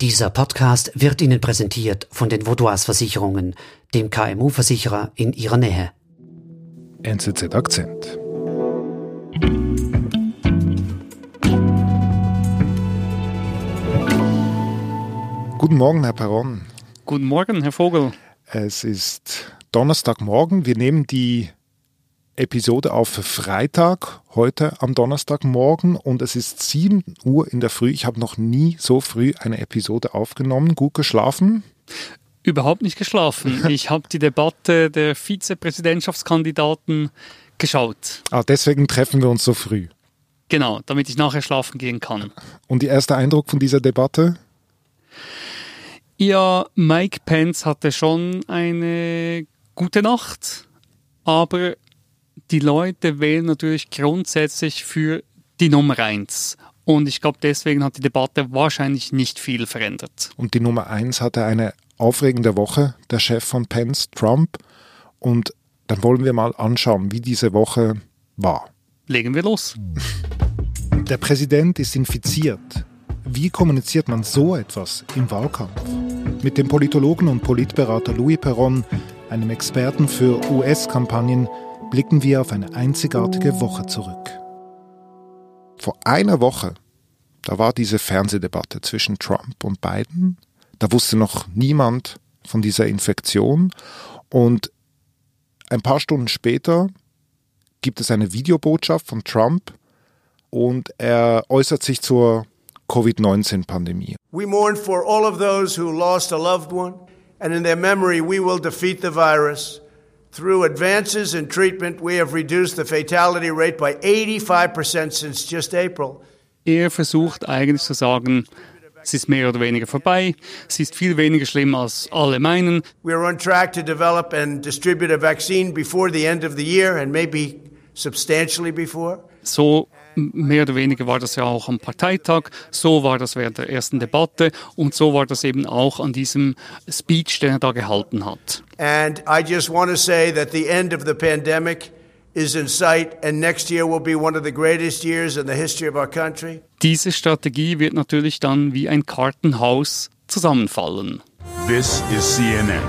Dieser Podcast wird Ihnen präsentiert von den Vaudois Versicherungen, dem KMU-Versicherer in Ihrer Nähe. NZZ Akzent. Guten Morgen, Herr Perron. Guten Morgen, Herr Vogel. Es ist Donnerstagmorgen. Wir nehmen die Episode auf Freitag, heute am Donnerstagmorgen und es ist 7 Uhr in der Früh. Ich habe noch nie so früh eine Episode aufgenommen. Gut geschlafen? Überhaupt nicht geschlafen. Ich habe die Debatte der Vizepräsidentschaftskandidaten geschaut. Ah, deswegen treffen wir uns so früh. Genau, damit ich nachher schlafen gehen kann. Und der erste Eindruck von dieser Debatte? Ja, Mike Pence hatte schon eine gute Nacht, aber die Leute wählen natürlich grundsätzlich für die Nummer eins. Und ich glaube, deswegen hat die Debatte wahrscheinlich nicht viel verändert. Und die Nummer eins hatte eine aufregende Woche, der Chef von Pence, Trump. Und dann wollen wir mal anschauen, wie diese Woche war. Legen wir los. Der Präsident ist infiziert. Wie kommuniziert man so etwas im Wahlkampf? Mit dem Politologen und Politberater Louis Perron, einem Experten für US-Kampagnen, blicken wir auf eine einzigartige Woche zurück. Vor einer Woche, da war diese Fernsehdebatte zwischen Trump und Biden. Da wusste noch niemand von dieser Infektion. Und ein paar Stunden später gibt es eine Videobotschaft von Trump und er äußert sich zur COVID-19-Pandemie. We mourn for all of those who lost a loved one, and in their memory we will defeat the virus. Through advances in treatment, we have reduced the fatality rate by 85% since just April. Er versucht eigentlich zu sagen, es ist mehr oder weniger vorbei, es ist viel weniger schlimm als alle meinen. We are on track to develop and distribute a vaccine before the end of the year and maybe substantially before. So mehr oder weniger war das ja auch am Parteitag, so war das während der ersten Debatte und so war das eben auch an diesem Speech, den er da gehalten hat. And I just want to say that the end of the pandemic is in sight and next year will be one of the greatest years in the history of our country. Diese Strategie wird natürlich dann wie ein Kartenhaus zusammenfallen. This is CNN,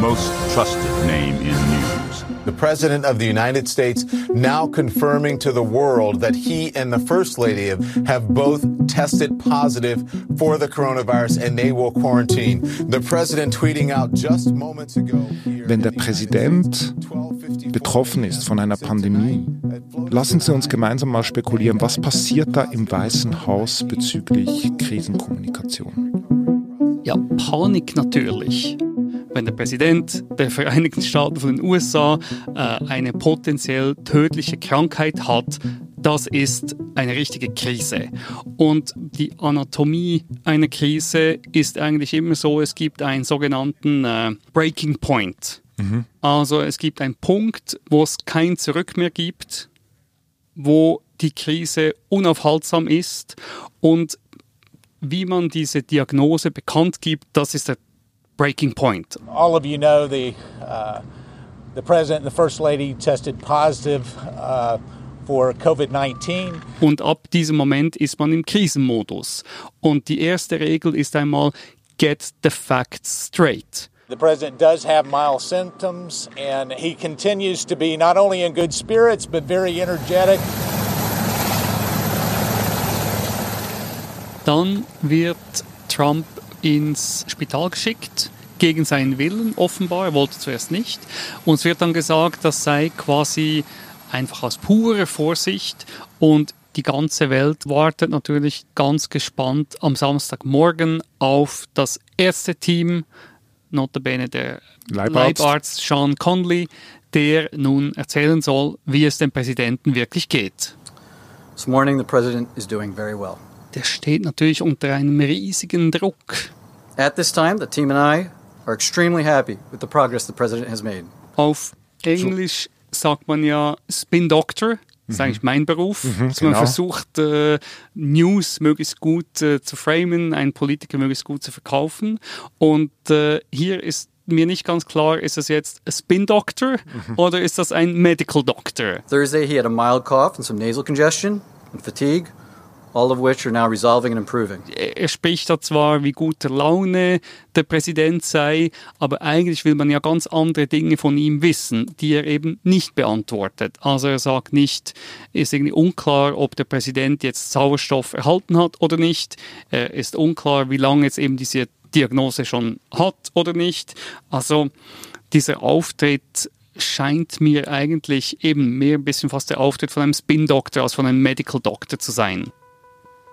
most trusted name in news. The President of the United States now confirming to the world that he and the First Lady have both tested positive for the coronavirus and they will quarantine. The President tweeting out just moments ago. Wenn der Präsident betroffen ist von einer Pandemie, lassen Sie uns gemeinsam mal spekulieren, was passiert da im Weißen Haus bezüglich Krisenkommunikation? Ja, Panik natürlich wenn der Präsident der Vereinigten Staaten von den USA äh, eine potenziell tödliche Krankheit hat, das ist eine richtige Krise. Und die Anatomie einer Krise ist eigentlich immer so, es gibt einen sogenannten äh, Breaking Point. Mhm. Also es gibt einen Punkt, wo es kein Zurück mehr gibt, wo die Krise unaufhaltsam ist und wie man diese Diagnose bekannt gibt, das ist der breaking point. All of you know the uh, the president and the first lady tested positive uh, for COVID-19. Und ab diesem Moment ist man im Krisenmodus. Und die erste Regel ist einmal get the facts straight. The president does have mild symptoms and he continues to be not only in good spirits but very energetic. Dann wird Trump ins Spital geschickt, gegen seinen Willen offenbar, er wollte zuerst nicht. Uns wird dann gesagt, das sei quasi einfach aus purer Vorsicht und die ganze Welt wartet natürlich ganz gespannt am Samstagmorgen auf das erste Team, notabene der Leibarzt. Leibarzt Sean Conley, der nun erzählen soll, wie es dem Präsidenten wirklich geht. This morning the president is doing very well. Der steht natürlich unter einem riesigen Druck. At this time, the team and I are extremely happy with the progress the president has made. Auf Englisch sagt man ja Spin Doctor. Das ist mhm. eigentlich mein Beruf. Mhm, also man genau. versucht, äh, News möglichst gut äh, zu framen, einen Politiker möglichst gut zu verkaufen. Und äh, hier ist mir nicht ganz klar, ist das jetzt ein Spin Doctor mhm. oder ist das ein Medical Doctor? Thursday he had a mild cough and some nasal congestion and fatigue. All of which are now resolving and improving. Er spricht da zwar, wie guter Laune der Präsident sei, aber eigentlich will man ja ganz andere Dinge von ihm wissen, die er eben nicht beantwortet. Also er sagt nicht, ist irgendwie unklar, ob der Präsident jetzt Sauerstoff erhalten hat oder nicht. Er ist unklar, wie lange jetzt eben diese Diagnose schon hat oder nicht. Also dieser Auftritt scheint mir eigentlich eben mehr ein bisschen fast der Auftritt von einem Spin-Doktor als von einem Medical Doctor zu sein.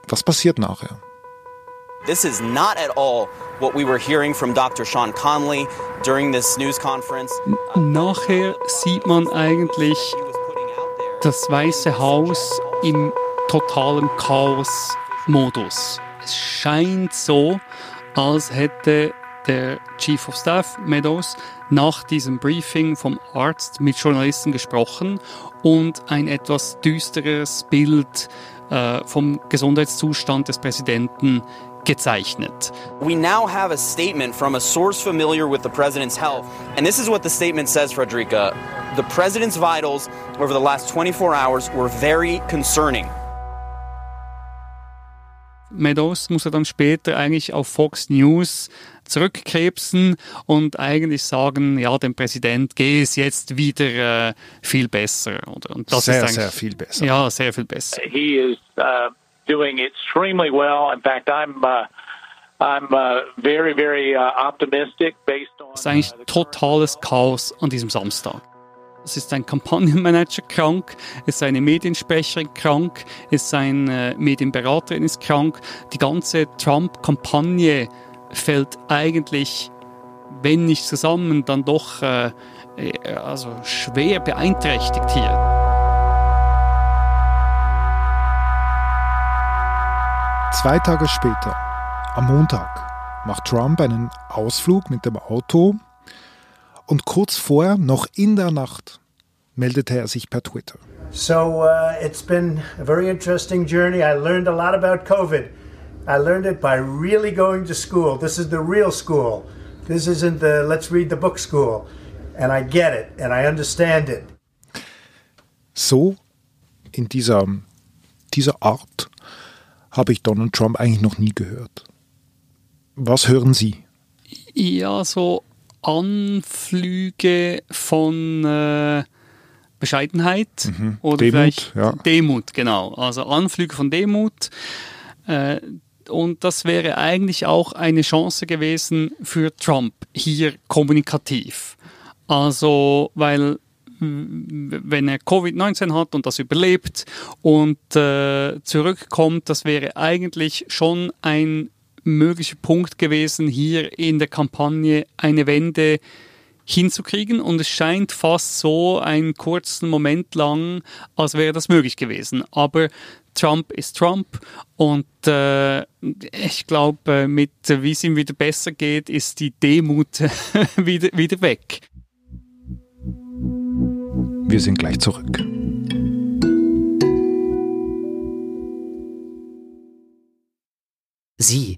Was passiert nachher? This is not at all what we were hearing from Dr. Sean Conley during this news conference. Nachher sieht man eigentlich das Weiße Haus im totalen Chaos-Modus. Es scheint so, als hätte der Chief of Staff Meadows nach diesem Briefing vom Arzt mit Journalisten gesprochen und ein etwas düsteres Bild äh, vom Gesundheitszustand des Präsidenten gezeichnet. We now have a statement from a source familiar with the president's health. And this is what the statement says, Frederica. The president's vitals over the last 24 hours were very concerning. Meadows muss er dann später eigentlich auf Fox News zurückkrebsen und eigentlich sagen, ja, dem Präsident geht es jetzt wieder äh, viel besser. Oder? Und das sehr, ist sehr viel besser. Ja, sehr viel besser. He is uh, doing extremely well. In fact, I'm uh, I'm uh, very, very uh, optimistic based on. Es ist eigentlich totales Chaos an diesem Samstag. Es ist ein Kampagnenmanager krank, es ist eine Mediensprecherin krank, es ist eine Medienberaterin ist krank. Die ganze Trump-Kampagne fällt eigentlich, wenn nicht zusammen, dann doch äh, also schwer beeinträchtigt hier. Zwei Tage später, am Montag, macht Trump einen Ausflug mit dem Auto und kurz vorher, noch in der Nacht, meldete er sich per Twitter. So uh, it's been a very interesting journey. I learned a lot about COVID. I learned it by really going to school. This is the real school. This isn't the let's read the book school. And I get it and I understand it. So, in dieser, dieser Art, habe ich Donald Trump eigentlich noch nie gehört. Was hören Sie? Ja, so Anflüge von äh, Bescheidenheit Mhm. oder Demut, vielleicht ja. Demut, genau. Also Anflüge von Demut. Äh, und das wäre eigentlich auch eine Chance gewesen für Trump hier kommunikativ. Also, weil wenn er Covid-19 hat und das überlebt und äh, zurückkommt, das wäre eigentlich schon ein möglicher Punkt gewesen, hier in der Kampagne eine Wende hinzukriegen und es scheint fast so einen kurzen Moment lang, als wäre das möglich gewesen. Aber Trump ist Trump und äh, ich glaube, mit äh, wie es ihm wieder besser geht, ist die Demut wieder, wieder weg. Wir sind gleich zurück. Sie,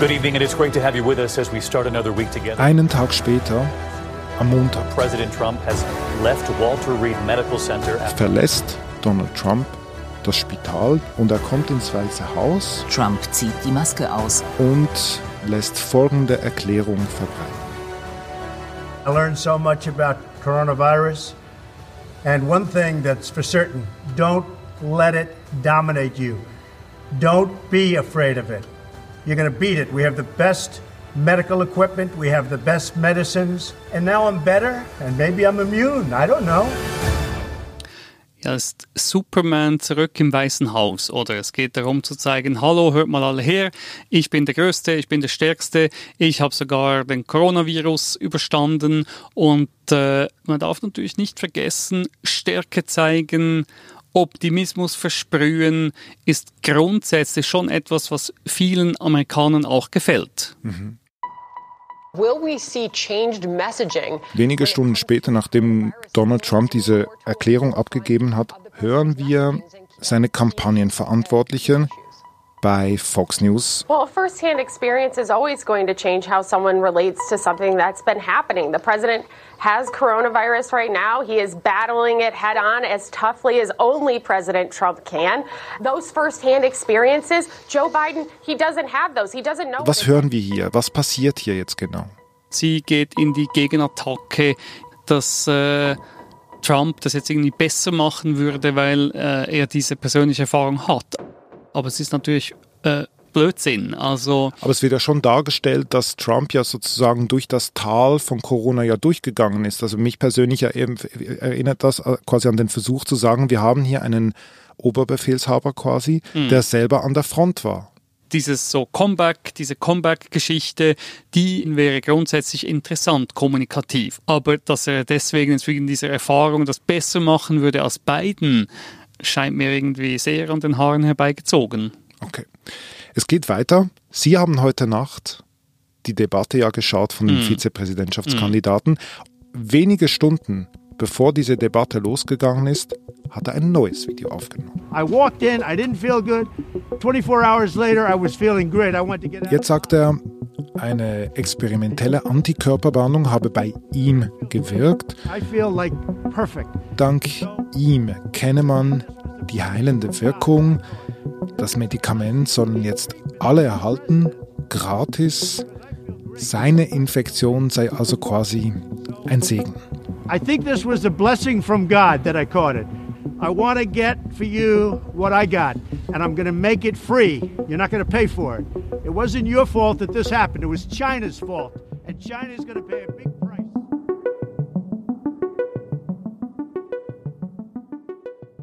Good evening, and it's great to have you with us as we start another week together. Einen Tag später, am Montag, President Trump has left Walter Reed Medical Center verlässt Donald Trump das Spital und er kommt ins Weiße Haus Trump zieht die Maske aus. und lässt folgende Erklärung verbreiten. I learned so much about coronavirus. And one thing that's for certain don't let it dominate you. Don't be afraid of it. You're going to beat it. We have the best medical equipment, we have the best medicines, and now I'm better, and maybe I'm immune. I don't know. Ja, ist Superman zurück im Weißen Haus, oder? Es geht darum zu zeigen, hallo, hört mal alle her, ich bin der Größte, ich bin der Stärkste, ich habe sogar den Coronavirus überstanden und äh, man darf natürlich nicht vergessen, Stärke zeigen Optimismus versprühen, ist grundsätzlich schon etwas, was vielen Amerikanern auch gefällt. Mhm. Wenige Stunden später, nachdem Donald Trump diese Erklärung abgegeben hat, hören wir seine Kampagnenverantwortliche bei Fox News. Well, first-hand experience is always going to change how someone relates to something that's been happening. The president has coronavirus right now. He is battling it head on as toughly as only President Trump can. Those first-hand experiences, Joe Biden, he doesn't have those. He doesn't know. Was hören wir hier? Was passiert hier jetzt genau? Sie geht in die Gegenattacke, dass äh, Trump das jetzt irgendwie besser machen würde, weil äh, er diese persönliche Erfahrung hat. Aber es ist natürlich äh, Blödsinn. Also Aber es wird ja schon dargestellt, dass Trump ja sozusagen durch das Tal von Corona ja durchgegangen ist. Also mich persönlich erinnert das äh, quasi an den Versuch zu sagen, wir haben hier einen Oberbefehlshaber quasi, mhm. der selber an der Front war dieses so Comeback, diese Comeback-Geschichte, die wäre grundsätzlich interessant, kommunikativ. Aber dass er deswegen wegen dieser Erfahrung das besser machen würde als Biden, scheint mir irgendwie sehr an den Haaren herbeigezogen. Okay. Es geht weiter. Sie haben heute Nacht die Debatte ja geschaut von dem mm. Vizepräsidentschaftskandidaten. Mm. Wenige Stunden bevor diese Debatte losgegangen ist, hat er ein neues Video aufgenommen. Jetzt sagt er, eine experimentelle Antikörperwarnung habe bei ihm gewirkt. Dank ihm kenne man die heilende Wirkung. Das Medikament sollen jetzt alle erhalten, gratis. Seine Infektion sei also quasi ein Segen. I think this was a blessing from God that I caught it. I want to get for you what I got, and I'm going to make it free. You're not going to pay for it. It wasn't your fault that this happened, it was China's fault, and China's going to pay a big price.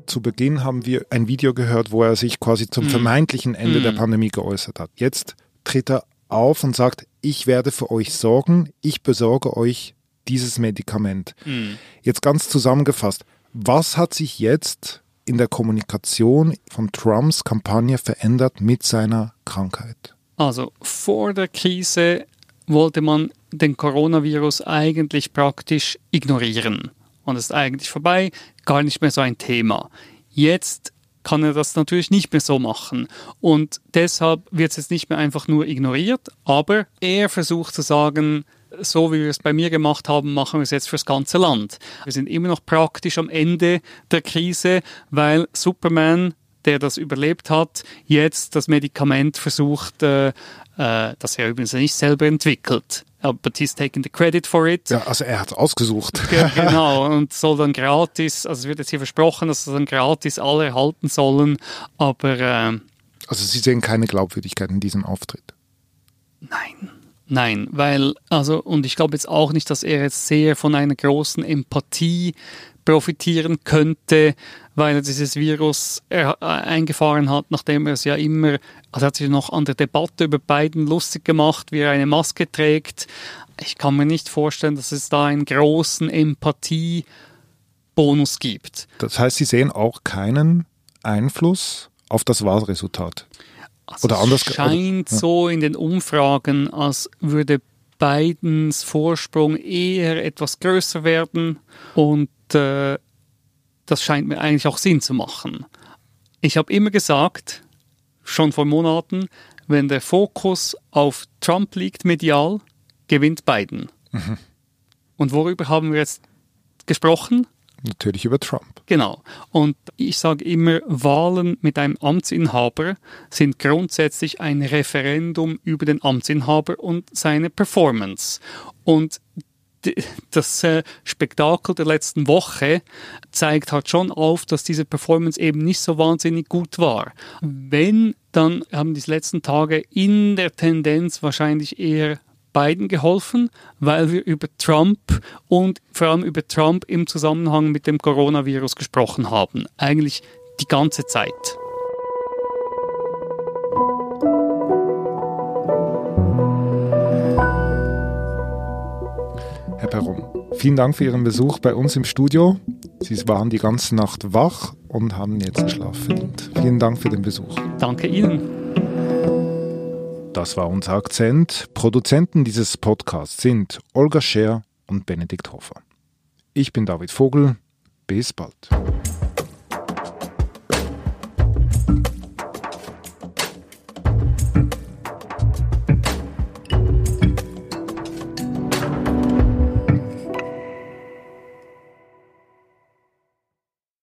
Zu Beginn haben wir ein Video gehört, wo er sich quasi zum mm. vermeintlichen Ende mm. der Pandemie geäußert hat. Jetzt tritt er auf und sagt, ich werde für euch sorgen, ich besorge euch dieses Medikament. Mhm. Jetzt ganz zusammengefasst, was hat sich jetzt in der Kommunikation von Trumps Kampagne verändert mit seiner Krankheit? Also vor der Krise wollte man den Coronavirus eigentlich praktisch ignorieren. Und es ist eigentlich vorbei, gar nicht mehr so ein Thema. Jetzt kann er das natürlich nicht mehr so machen. Und deshalb wird es jetzt nicht mehr einfach nur ignoriert, aber er versucht zu sagen, so wie wir es bei mir gemacht haben, machen wir es jetzt fürs ganze Land. Wir sind immer noch praktisch am Ende der Krise, weil Superman der das überlebt hat, jetzt das Medikament versucht, äh, äh, das er übrigens nicht selber entwickelt. But he's taken the credit for it. Ja, also er hat es ausgesucht. genau, und soll dann gratis, also es wird jetzt hier versprochen, dass es dann gratis alle erhalten sollen, aber... Äh, also Sie sehen keine Glaubwürdigkeit in diesem Auftritt? Nein. Nein, weil, also, und ich glaube jetzt auch nicht, dass er jetzt sehr von einer großen Empathie profitieren könnte, weil er dieses Virus eingefahren hat, nachdem er es ja immer, also hat sich noch an der Debatte über Biden lustig gemacht, wie er eine Maske trägt. Ich kann mir nicht vorstellen, dass es da einen großen Empathiebonus gibt. Das heißt, Sie sehen auch keinen Einfluss auf das Wahlresultat? Also oder anders. Es scheint oder, ja. so in den Umfragen, als würde Bidens Vorsprung eher etwas größer werden und äh, das scheint mir eigentlich auch Sinn zu machen. Ich habe immer gesagt, schon vor Monaten, wenn der Fokus auf Trump liegt medial, gewinnt Biden. Mhm. Und worüber haben wir jetzt gesprochen? Natürlich über Trump. Genau. Und ich sage immer, Wahlen mit einem Amtsinhaber sind grundsätzlich ein Referendum über den Amtsinhaber und seine Performance. Und das äh, Spektakel der letzten Woche zeigt halt schon auf, dass diese Performance eben nicht so wahnsinnig gut war. Wenn, dann haben die letzten Tage in der Tendenz wahrscheinlich eher beiden geholfen, weil wir über Trump und vor allem über Trump im Zusammenhang mit dem Coronavirus gesprochen haben. Eigentlich die ganze Zeit. Herr Perron, vielen Dank für Ihren Besuch bei uns im Studio. Sie waren die ganze Nacht wach und haben jetzt Schlaf verdient. Vielen Dank für den Besuch. Danke Ihnen. Das war unser Akzent. Produzenten dieses Podcasts sind Olga Scher und Benedikt Hofer. Ich bin David Vogel. Bis bald.